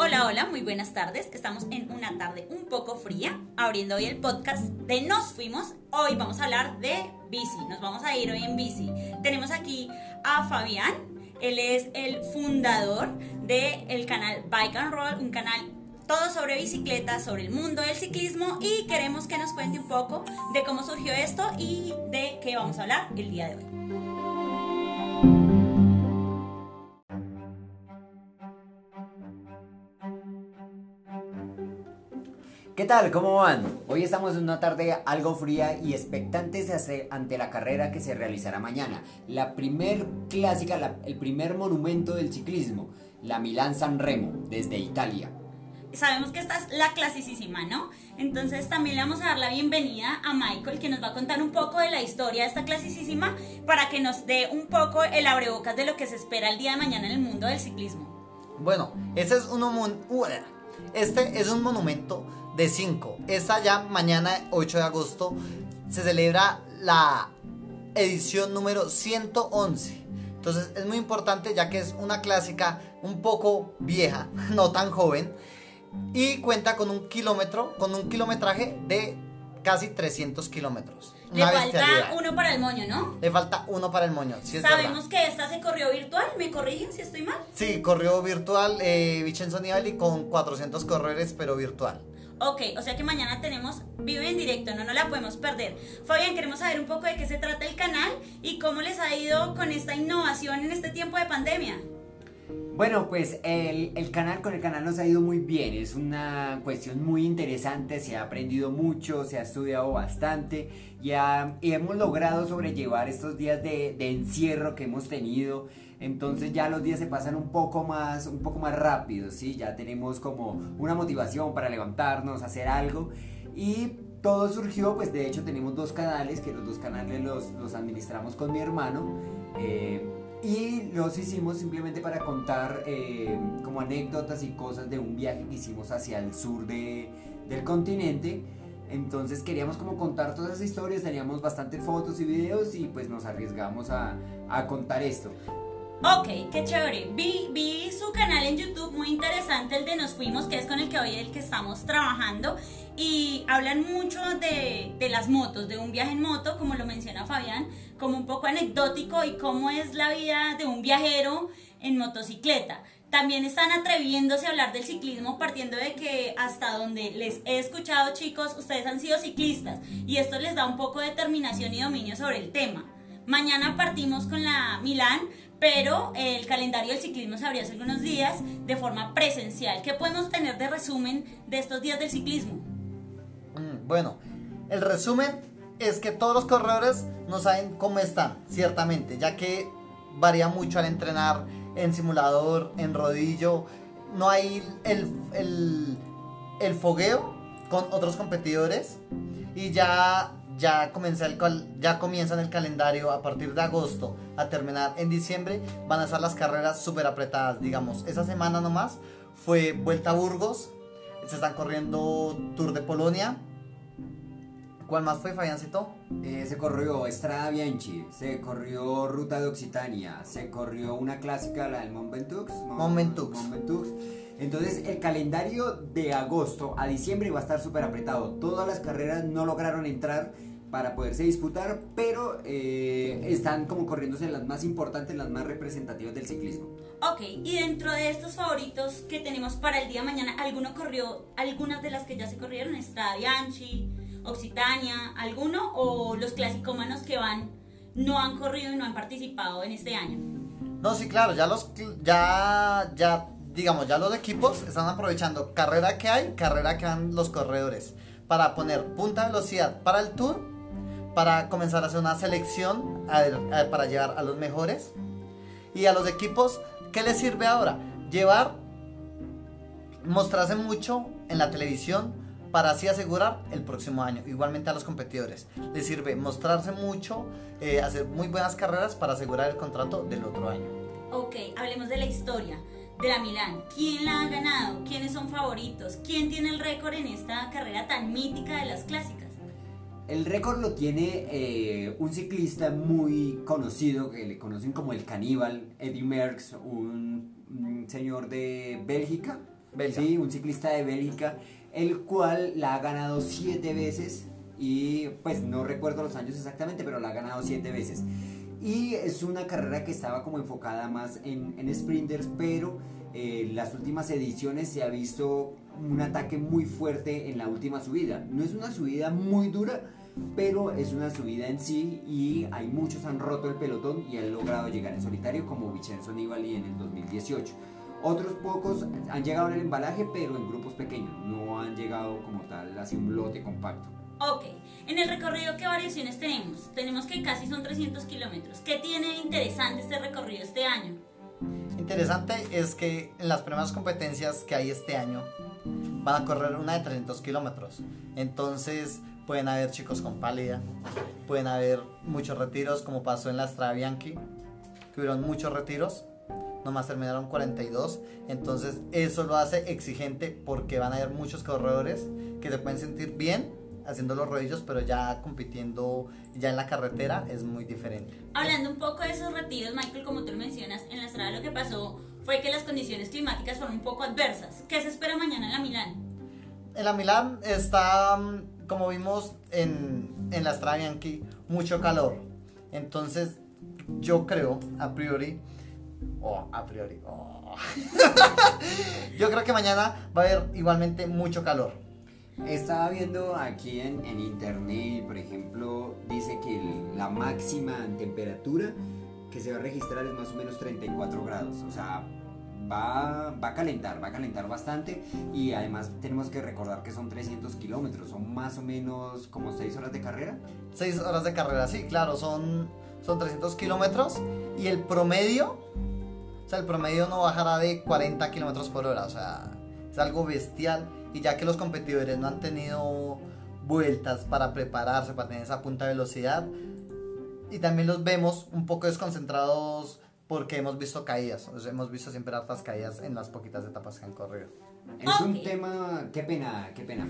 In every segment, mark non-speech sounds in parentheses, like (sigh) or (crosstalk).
Hola, hola, muy buenas tardes. Estamos en una tarde un poco fría, abriendo hoy el podcast de Nos Fuimos. Hoy vamos a hablar de bici, nos vamos a ir hoy en bici. Tenemos aquí a Fabián, él es el fundador del canal Bike and Roll, un canal todo sobre bicicletas, sobre el mundo del ciclismo y queremos que nos cuente un poco de cómo surgió esto y de qué vamos a hablar el día de hoy. Tal? ¿Cómo van? Hoy estamos en una tarde algo fría y expectantes ante la carrera que se realizará mañana. La primer clásica, el primer monumento del ciclismo, la Milán San Remo, desde Italia. Sabemos que esta es la clasicísima, ¿no? Entonces también le vamos a dar la bienvenida a Michael, que nos va a contar un poco de la historia de esta clasicísima para que nos dé un poco el abrebocas de lo que se espera el día de mañana en el mundo del ciclismo. Bueno, este es un, este es un monumento de 5. Esta ya mañana 8 de agosto se celebra la edición número 111. Entonces es muy importante ya que es una clásica un poco vieja, (laughs) no tan joven. Y cuenta con un kilómetro, con un kilometraje de casi 300 kilómetros. Le falta uno para el moño, ¿no? Le falta uno para el moño. Sabemos que esta se corrió virtual, ¿me corrigen si estoy mal? Sí, corrió virtual eh, Vicenzo Nibali con 400 corredores, pero virtual. Ok, o sea que mañana tenemos Vive en directo, no nos la podemos perder. Fabián, queremos saber un poco de qué se trata el canal y cómo les ha ido con esta innovación en este tiempo de pandemia. Bueno, pues el, el, canal con el canal nos ha ido muy bien, es una cuestión muy interesante, se ha aprendido mucho, se ha estudiado bastante y, y hemos logrado sobrellevar estos días de, encierro que hemos tenido. Entonces ya los días se pasan un poco más, un poco más rápido, ¿sí? Ya tenemos como una motivación para levantarnos, hacer algo y todo surgió, pues de hecho tenemos dos canales, que los dos canales los, los administramos con mi hermano. Eh, y los hicimos simplemente para contar eh, como anécdotas y cosas de un viaje que hicimos hacia el sur de, del continente. Entonces queríamos como contar todas esas historias, teníamos bastantes fotos y videos y pues nos arriesgamos a, a contar esto. Ok, qué chévere. Vi, vi su canal en YouTube muy interesante, el de Nos Fuimos, que es con el que hoy el que estamos trabajando. Y hablan mucho de, de, las motos, de un viaje en moto, como lo menciona Fabián, como un poco anecdótico y cómo es la vida de un viajero en motocicleta. También están atreviéndose a hablar del ciclismo partiendo de que hasta donde les he escuchado chicos, ustedes han sido ciclistas y esto les da un poco de determinación y dominio sobre el tema. Mañana partimos con la Milán, pero el calendario del ciclismo se abrió hace algunos días de forma presencial. ¿Qué podemos tener de resumen de estos días del ciclismo? Mm, bueno, el resumen es que todos los corredores no saben cómo están, ciertamente, ya que varía mucho al entrenar en simulador, en rodillo, no hay el, el, el fogueo con otros competidores y ya ya, comienza el, ya comienzan el calendario a partir de agosto a terminar en diciembre. Van a estar las carreras súper apretadas, digamos. Esa semana nomás fue Vuelta a Burgos. Se están corriendo Tour de Polonia. ¿Cuál más fue, Fabiancito? Eh, se corrió Estrada Bianchi, se corrió Ruta de Occitania, se corrió una clásica, la del Mont Ventoux. Mont Ventoux. Entonces el calendario de agosto a diciembre va a estar súper apretado. Todas las carreras no lograron entrar para poderse disputar, pero eh, están como corriéndose las más importantes, las más representativas del ciclismo. Ok, y dentro de estos favoritos que tenemos para el día de mañana, ¿alguno corrió algunas de las que ya se corrieron? Estrada Bianchi, Occitania, ¿alguno? ¿O los clasicómanos que van no han corrido y no han participado en este año? No, sí, claro, ya los ya ya digamos, ya los equipos están aprovechando carrera que hay, carrera que van los corredores para poner punta velocidad para el tour para comenzar a hacer una selección para llevar a los mejores. Y a los equipos, ¿qué les sirve ahora? Llevar, mostrarse mucho en la televisión para así asegurar el próximo año. Igualmente a los competidores. Les sirve mostrarse mucho, eh, hacer muy buenas carreras para asegurar el contrato del otro año. Ok, hablemos de la historia de la Milán. ¿Quién la ha ganado? ¿Quiénes son favoritos? ¿Quién tiene el récord en esta carrera tan mítica de las clásicas? El récord lo tiene eh, un ciclista muy conocido que le conocen como el caníbal, Eddie Merckx, un, señor de Bélgica, Belga. Sí, un ciclista de Bélgica, el cual la ha ganado siete veces y pues no recuerdo los años exactamente, pero la ha ganado siete veces. Y es una carrera que estaba como enfocada más en, en sprinters, pero en las últimas ediciones se ha visto un ataque muy fuerte en la última subida. No es una subida muy dura, pero es una subida en sí y hay muchos han roto el pelotón y han logrado llegar en solitario como Vincenzo Nibali en el 2018. Otros pocos han llegado en el embalaje, pero en grupos pequeños, no han llegado como tal, así un lote compacto. Ok, en el recorrido, ¿qué variaciones tenemos? Tenemos que casi son 300 kilómetros. ¿Qué tiene de interesante este recorrido este año? Interesante es que en las primeras competencias que hay este año van a correr una de 300 kilómetros. Entonces pueden haber chicos con pálida, pueden haber muchos retiros como pasó en la Strada Bianchi, que hubieron muchos retiros, nomás terminaron 42. Entonces eso lo hace exigente porque van a haber muchos corredores que se pueden sentir bien haciendo los rodillos, pero ya compitiendo ya en la carretera es muy diferente. Hablando un poco de esos retiros, Michael, como tú mencionas, en la estrada lo que pasó fue que las condiciones climáticas fueron un poco adversas. ¿Qué se espera mañana en la Milán? En la Milán está, mm, como vimos en, en la Strada Bianchi, mucho calor. Entonces, yo creo, a priori, oh, a priori, oh. (laughs) yo creo que mañana va a haber igualmente mucho calor. Estaba viendo aquí en, en internet, por ejemplo, dice que el- la máxima temperatura que se va a registrar es más o menos 34 grados. O sea, va, va a calentar, va a calentar bastante. Y además tenemos que recordar que son 300 kilómetros, son más o menos como 6 horas de carrera. 6 horas de carrera, sí, claro, son, son 300 kilómetros. Y el promedio, o sea, el promedio no bajará de 40 kilómetros por hora. O sea, es algo bestial. Y ya que los competidores no han tenido vueltas para prepararse, para tener esa punta de velocidad. Y también los vemos un poco desconcentrados porque hemos visto caídas. O sea, hemos visto siempre hartas caídas en las poquitas etapas que han corrido. Es un tema, qué pena, qué pena.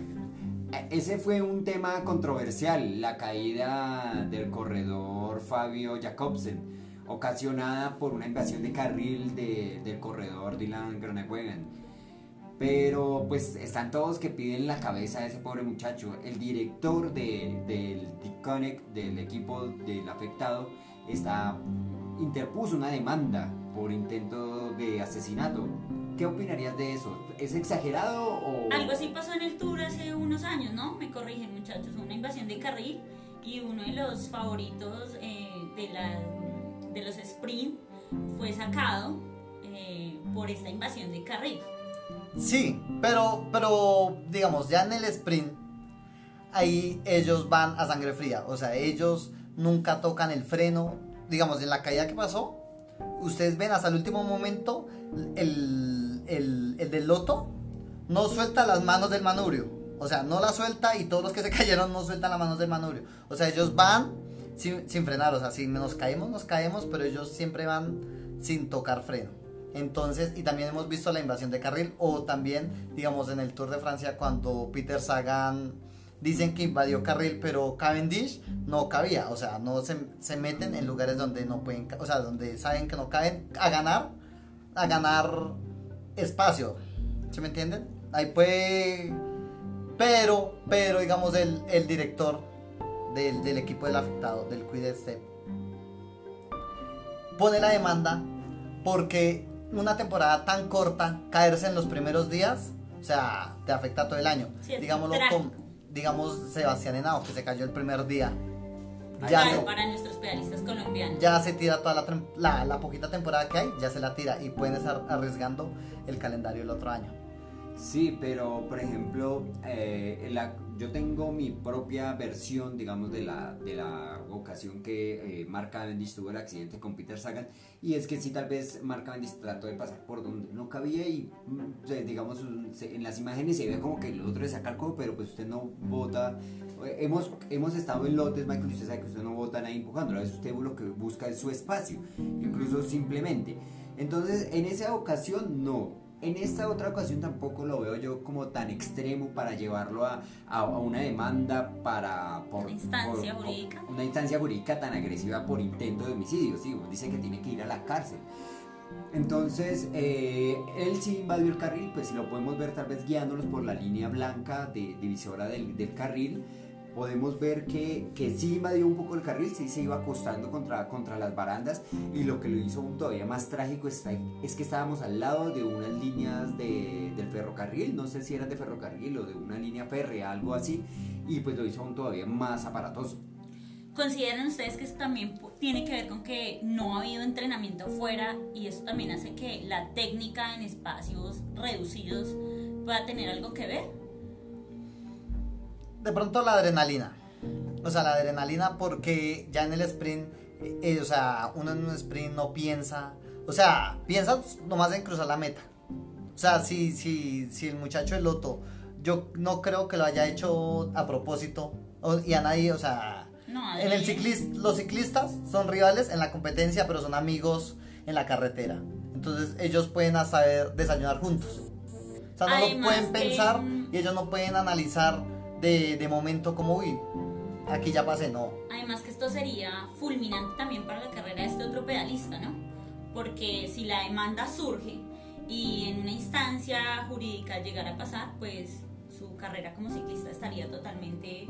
Eh, Ese fue un tema controversial, la caída del corredor Fabio Jacobsen, ocasionada por una invasión de carril de- del corredor Dylan Groenewegen. Pero pues están todos que piden la cabeza de ese pobre muchacho. El director de, del D-Connect, del equipo del afectado, está, interpuso una demanda por intento de asesinato. ¿Qué opinarías de eso? ¿Es exagerado o...? Algo así pasó en el Tour hace unos años, ¿no? Me corrigen, muchachos. Una invasión de carril y uno de los favoritos eh, de, la, de los sprint fue sacado eh, por esta invasión de carril. Sí, pero, pero digamos, ya en el sprint, ahí ellos van a sangre fría. O sea, ellos nunca tocan el freno. Digamos, en la caída que pasó, ustedes ven hasta el último momento, el, el, el del loto no suelta las manos del manubrio. O sea, no la suelta y todos los que se (laughs) cayeron no sueltan las manos del manubrio. O sea, ellos van sin, sin frenar. O sea, si nos caemos, nos caemos, pero ellos siempre van sin tocar freno. Entonces, y también hemos visto la invasión de carril o también, digamos, en el Tour de Francia cuando Peter Sagan dicen que invadió carril, pero Cavendish no cabía, o sea, no se, se meten en lugares donde no pueden, o sea, donde saben que no caen a ganar, a ganar espacio, ¿se me entienden? Ahí puede, pero, pero digamos el, el director del, del equipo del afectado, del Quidet Step, pone la demanda porque una temporada tan corta, caerse en los primeros días, o sea, te afecta todo el año. Sí, es Digámoslo trágico. Digamos, Sebastián Henao, que se cayó el primer día. Ya, Claro, se, para nuestros pedalistas colombianos. ya se tira toda la, la, la poquita temporada que hay, ya se la tira y pueden estar arriesgando el calendario el otro año. Sí, pero por ejemplo, eh, la- yo tengo mi propia versión, digamos, de la, de la ocasión que eh, Mark Cavendish tuvo el accidente con Peter Sagan. Y es que sí, tal vez Mark Cavendish trató de pasar por donde no cabía y, mm, digamos, en las imágenes se ve como que el otro le saca el codo, pero pues usted no bota. Eh, Hemos, hemos estado en lotes, Michael, y usted sabe que usted no bota nadie empujando. A veces usted lo que busca es su espacio, incluso simplemente. Entonces, en esa ocasión no. En esta otra ocasión tampoco lo veo yo como tan extremo para llevarlo a, a- a una demanda para... Por, Una instancia por- jurídica. Una instancia jurídica tan agresiva por intento de homicidio. Sí, dice que tiene que ir a la cárcel. Entonces, eh, él sí invadió el carril, pues si lo podemos ver tal vez guiándolos por la línea blanca de divisora del, del carril, podemos ver que, que, sí invadió un poco el carril, sí se iba acostando contra, contra las barandas y lo que lo hizo aún todavía más trágico es, es que estábamos al lado de unas líneas de, del ferrocarril, no sé si eran de ferrocarril o de una línea férrea, algo así, y pues lo hizo aún todavía más aparatoso. ¿Consideran ustedes que eso también tiene que ver con que no ha habido entrenamiento fuera y eso también hace que la técnica en espacios reducidos pueda tener algo que ver? De pronto la adrenalina. O sea, la adrenalina porque ya en el sprint, eh, o sea, uno en un sprint no piensa, o sea, piensa nomás en cruzar la meta. O sea, si, si, si el muchacho el loto, yo no creo que lo haya hecho a propósito, y a nadie, o sea, en el ciclista, los ciclistas son rivales en la competencia, pero son amigos en la carretera. Entonces ellos pueden saber desayunar juntos. O sea, no lo pueden pensar y ellos no pueden analizar de, momento como, uy, aquí ya pasé, no. Además que esto sería fulminante también para la carrera de este otro pedalista, ¿no? Porque si la demanda surge y en una instancia jurídica llegara a pasar, pues su carrera como ciclista estaría totalmente,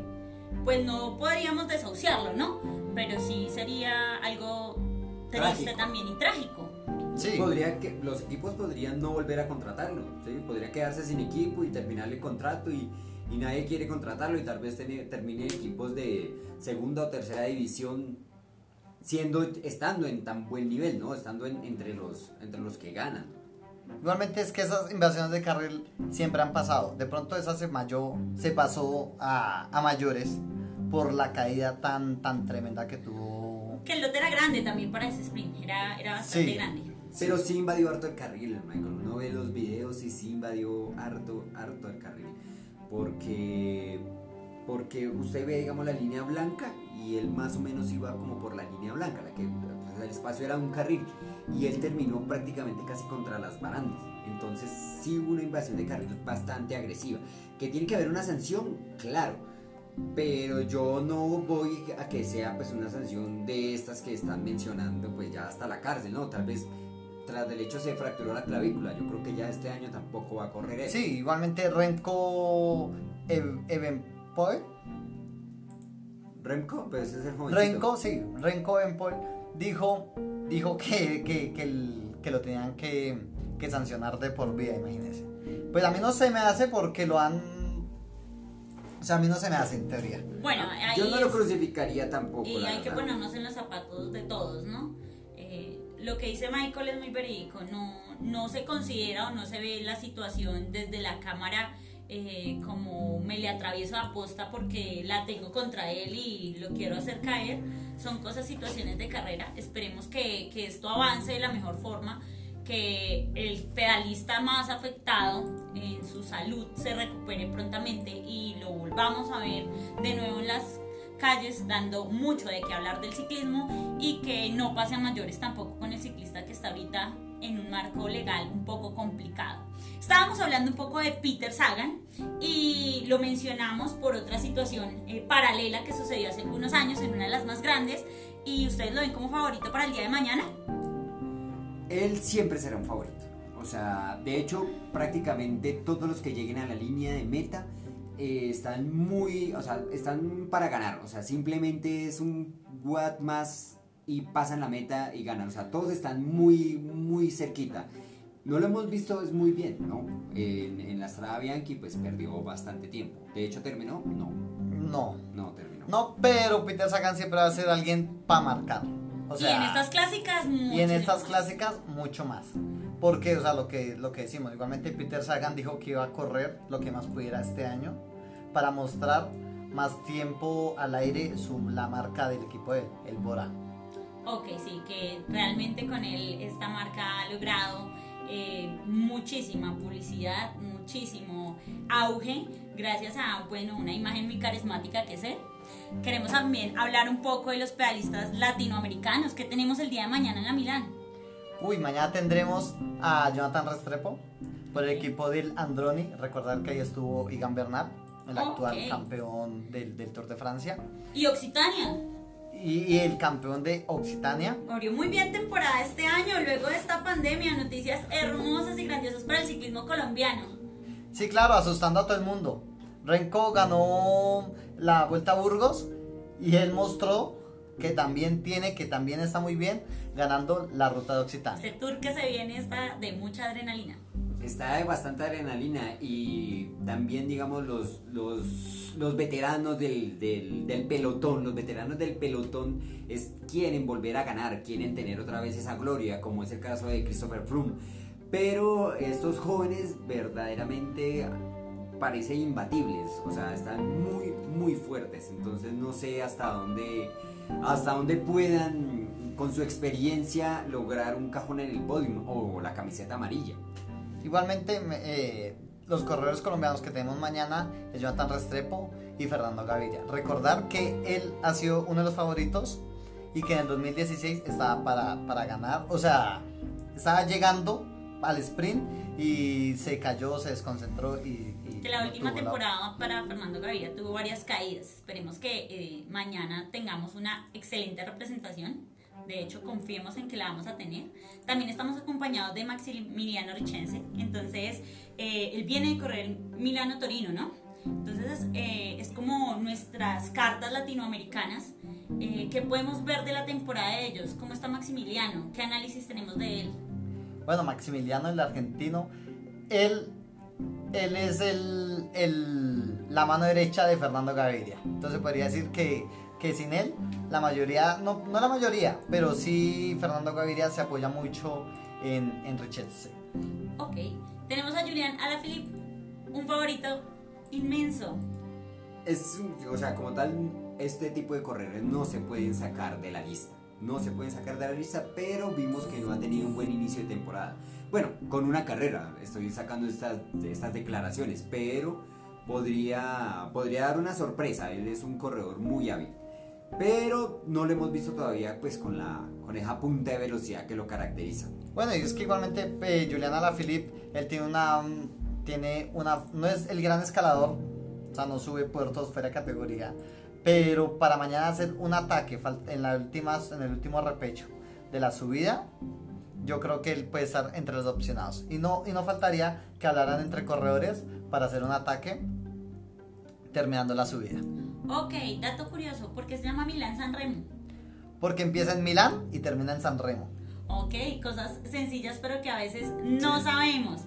pues no podríamos desahuciarlo, ¿no? Pero sí sería algo triste también y trágico. Sí. Podría que, los equipos podrían no volver a contratarlo, ¿sí? podría quedarse sin equipo y terminar el contrato y y nadie quiere contratarlo y tal vez termine equipos de segunda o tercera división siendo estando en tan buen nivel, ¿no? Estando entre los entre los que ganan. Igualmente es que esas invasiones de carril siempre han pasado. De pronto esa se, mayor, se pasó a, a, mayores por la caída tan, tan tremenda que tuvo. Que el lote era grande también para ese sprint, era, era bastante grande. Pero sí invadió harto el carril, Michael. Uno ve los videos y sí invadió harto, harto el carril porque, porque usted ve, digamos, la línea blanca y él más o menos iba como por la línea blanca, la que pues, el espacio era un carril y él terminó prácticamente casi contra las barandas. Entonces sí hubo una invasión de carril bastante agresiva. ¿Que tiene que haber una sanción? Claro. Pero yo no voy a que sea pues una sanción de estas que están mencionando pues ya hasta la cárcel, ¿no? Tal vez tras del hecho se fracturó la clavícula. Yo creo que ya este año tampoco va a correr eso. Sí, igualmente Renko Evenpoel. Renko, pues ese es el joven. Renko, sí, Renko Evenpoel dijo, dijo que, que, que, lo tenían que, que sancionar de por vida, imagínense. Pues a mí no se me hace porque lo han o sea, a mí no se me hace en teoría. Bueno, ahí yo no lo crucificaría tampoco. Y hay que ponernos en los zapatos de todos, ¿no? Lo que dice Michael es muy verídico, no, no se considera o no se ve la situación desde la cámara eh, como me le atravieso a posta porque la tengo contra él y lo quiero hacer caer. Son cosas, situaciones de carrera. Esperemos que, que esto avance de la mejor forma, que el pedalista más afectado en su salud se recupere prontamente y lo volvamos a ver de nuevo en las calles dando mucho de qué hablar del ciclismo y que no pase a mayores tampoco con el ciclista que está ahorita en un marco legal un poco complicado. Estábamos hablando un poco de Peter Sagan y lo mencionamos por otra situación eh, paralela que sucedió hace algunos años en una de las más grandes y ustedes lo ven como favorito para el día de mañana. Él siempre será un favorito. O sea, de hecho, prácticamente todos los que lleguen a la línea de meta eh, están muy, o sea, están para ganar, o sea, simplemente es un watt más y pasan la meta y ganan, o sea, todos están muy, muy cerquita. No lo hemos visto, es muy bien, ¿no? En, en la Strada Bianchi, pues perdió bastante tiempo. De hecho, ¿terminó? No. No. No, terminó. No, pero Peter Sagan siempre va a ser alguien para marcar. O sea, y en estas clásicas, mucho Y en estas clásicas, mucho más. Porque, o sea, lo que, lo que decimos, igualmente Peter Sagan dijo que iba a correr lo que más pudiera este año para mostrar más tiempo al aire su, la marca del equipo de el Bora. Ok, sí, que realmente con él esta marca ha logrado eh, muchísima publicidad, muchísimo auge, gracias a bueno, una imagen muy carismática que es él. Queremos también hablar un poco de los pedalistas latinoamericanos que tenemos el día de mañana en la Milán. Uy, mañana tendremos a Jonathan Restrepo por el equipo del Androni. Recordar que ahí estuvo Igan Bernal el actual campeón del, del, Tour de Francia. ¿Y Occitania? Y, el campeón de Occitania. Abrió muy bien temporada este año, luego de esta pandemia, noticias hermosas y grandiosas para el ciclismo colombiano. Sí, claro, asustando a todo el mundo. Renko ganó la Vuelta a Burgos y él mostró que también tiene, que también está muy bien, ganando la ruta de Occitania. Este tour que se viene está de mucha adrenalina. Está de bastante adrenalina y también, digamos, los, los, los veteranos del, del, del pelotón, los veteranos del pelotón es, quieren volver a ganar, quieren tener otra vez esa gloria, como es el caso de Christopher Froome. Pero estos jóvenes verdaderamente parecen imbatibles, o sea, están muy, muy fuertes. Entonces no sé hasta dónde, hasta dónde puedan, con su experiencia, lograr un cajón en el podium o la camiseta amarilla. Igualmente, me- eh, los corredores colombianos que tenemos mañana es Jonathan Restrepo y Fernando Gaviria. Recordar que él ha sido uno de los favoritos y que en el 2016 estaba para, para ganar, o sea, estaba llegando al sprint y se cayó, se desconcentró y... Que la no última temporada para Fernando Gaviria tuvo varias caídas. Esperemos que eh, mañana tengamos una excelente representación. De hecho, confiemos en que la vamos a tener. También estamos acompañados de Maximiliano Richense. Entonces, eh, él viene de correr Milano-Torino, ¿no? Entonces, eh, es como nuestras cartas latinoamericanas. Eh, ¿Qué podemos ver de la temporada de ellos? ¿Cómo está Maximiliano? ¿Qué análisis tenemos de él? Bueno, Maximiliano, el argentino, él, él es el, el- la mano derecha de Fernando Gaviria. Entonces podría decir que, que sin él, la mayoría, no, no la mayoría, pero sí Fernando Gaviria se apoya mucho en, en Richetse. Ok, tenemos a Julián Alaphilippe, un favorito inmenso. Es, un- o sea, como tal, este tipo de corredores no se pueden sacar de la lista. No se pueden sacar de la lista, pero vimos que no ha tenido un buen inicio de temporada. Bueno, con una carrera, estoy sacando estas, estas declaraciones, pero podría, podría dar una sorpresa. Él es un corredor muy hábil. Pero no lo hemos visto todavía pues con, la, con esa punta de velocidad que lo caracteriza. Bueno, y es que igualmente eh, Julián Alaphilippe, él tiene una, tiene una, no es el gran escalador, o sea, no sube puertos fuera de categoría, pero para mañana hacer un ataque en, las últimas, en el último repecho de la subida, yo creo que él puede estar entre los opcionados. Y no, y no faltaría que hablaran entre corredores para hacer un ataque terminando la subida. Ok, dato curioso, ¿por qué se llama Milán San Remo? Porque empieza en Milán y termina en San Remo. Ok, cosas sencillas pero que a veces no sabemos.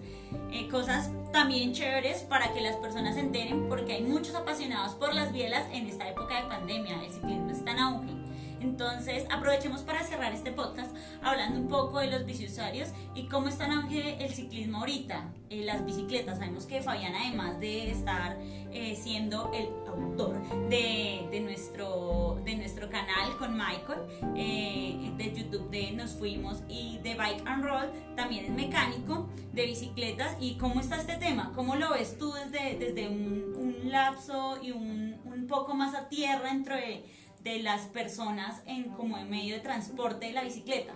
Eh, cosas también chéveres para que las personas se enteren porque hay muchos apasionados por las bielas en esta época de pandemia. El ciclismo está en auge. Entonces aprovechemos para cerrar este podcast hablando un poco de los biciusuarios y cómo está en auge el ciclismo ahorita, eh, las bicicletas. Sabemos que Fabián además de estar eh, siendo el autor de, de nuestro, de nuestro canal con Michael, eh, de YouTube de Nos Fuimos y de Bike and Roll, también es mecánico de bicicletas. ¿Y cómo está este tema? ¿Cómo lo ves tú desde, desde un, un lapso y un, un poco más a tierra entre de las personas en como en medio de transporte de la bicicleta?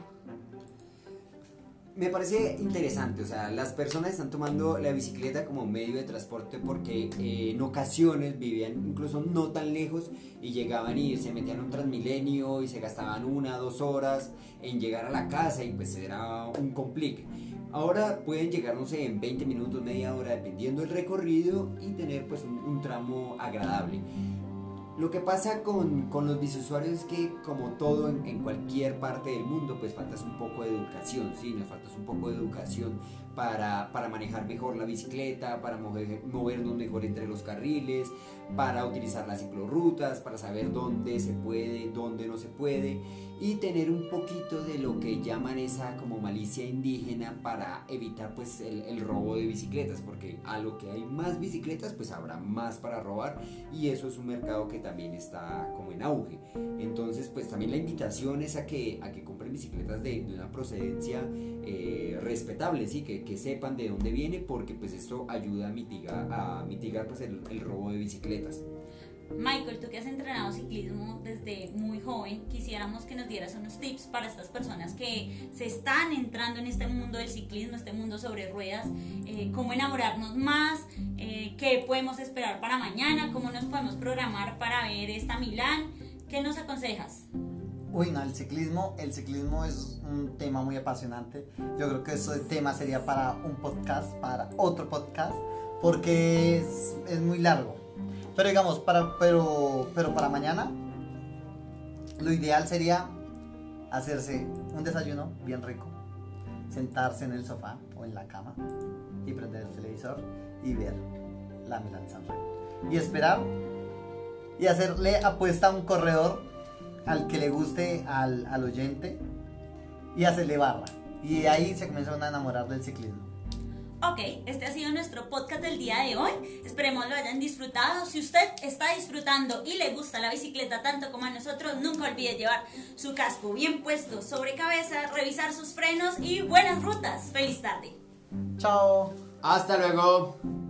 Me parece interesante, o sea, las personas están tomando la bicicleta como medio de transporte porque eh, en ocasiones vivían incluso no tan lejos y llegaban y se metían un transmilenio y se gastaban una, dos horas en llegar a la casa y pues era un complique. Ahora pueden llegar, no sé, en 20 minutos, media hora, dependiendo del recorrido y tener pues un, un tramo agradable. Lo que pasa con, con los bisusuarios es que como todo en, en cualquier parte del mundo, pues faltas un poco de educación, ¿sí? Nos faltas un poco de educación para, para manejar mejor la bicicleta, para mover- movernos mejor entre los carriles, para utilizar las ciclorrutas, para saber dónde se puede, dónde no se puede y tener un poquito de lo que llaman esa como malicia indígena para evitar pues el, robo de bicicletas, porque a lo que hay más bicicletas pues habrá más para robar y eso es un mercado que también está como en auge. Entonces pues también la invitación es a que, a que compren bicicletas de, de una procedencia eh, respetable, ¿sí? que, que sepan de dónde viene porque pues esto ayuda a mitigar, a mitigar pues el, el robo de bicicletas. Michael, tú que has entrenado ciclismo desde muy joven, quisiéramos que nos dieras unos tips para estas personas que se están entrando en este mundo del ciclismo, este mundo sobre ruedas, eh, cómo enamorarnos más, eh, qué podemos esperar para mañana, cómo nos podemos programar para ver esta Milán, ¿qué nos aconsejas? Uy, no, el ciclismo, el ciclismo es un tema muy apasionante. Yo creo que ese tema sería para un podcast, para otro podcast, porque es, es muy largo. Pero digamos, para, pero, pero para mañana, lo ideal sería hacerse un desayuno bien rico, sentarse en el sofá o en la cama y prender el televisor y ver la Milan San. Y esperar y hacerle apuesta a un corredor al que le guste al, al oyente y hacerle barra. Y ahí se comienzan a enamorar del ciclismo. Ok, este ha sido nuestro podcast del día de hoy. Esperemos lo hayan disfrutado. Si usted está disfrutando y le gusta la bicicleta tanto como a nosotros, nunca olvide llevar su casco bien puesto sobre cabeza, revisar sus frenos y buenas rutas. Feliz tarde. Chao. Hasta luego.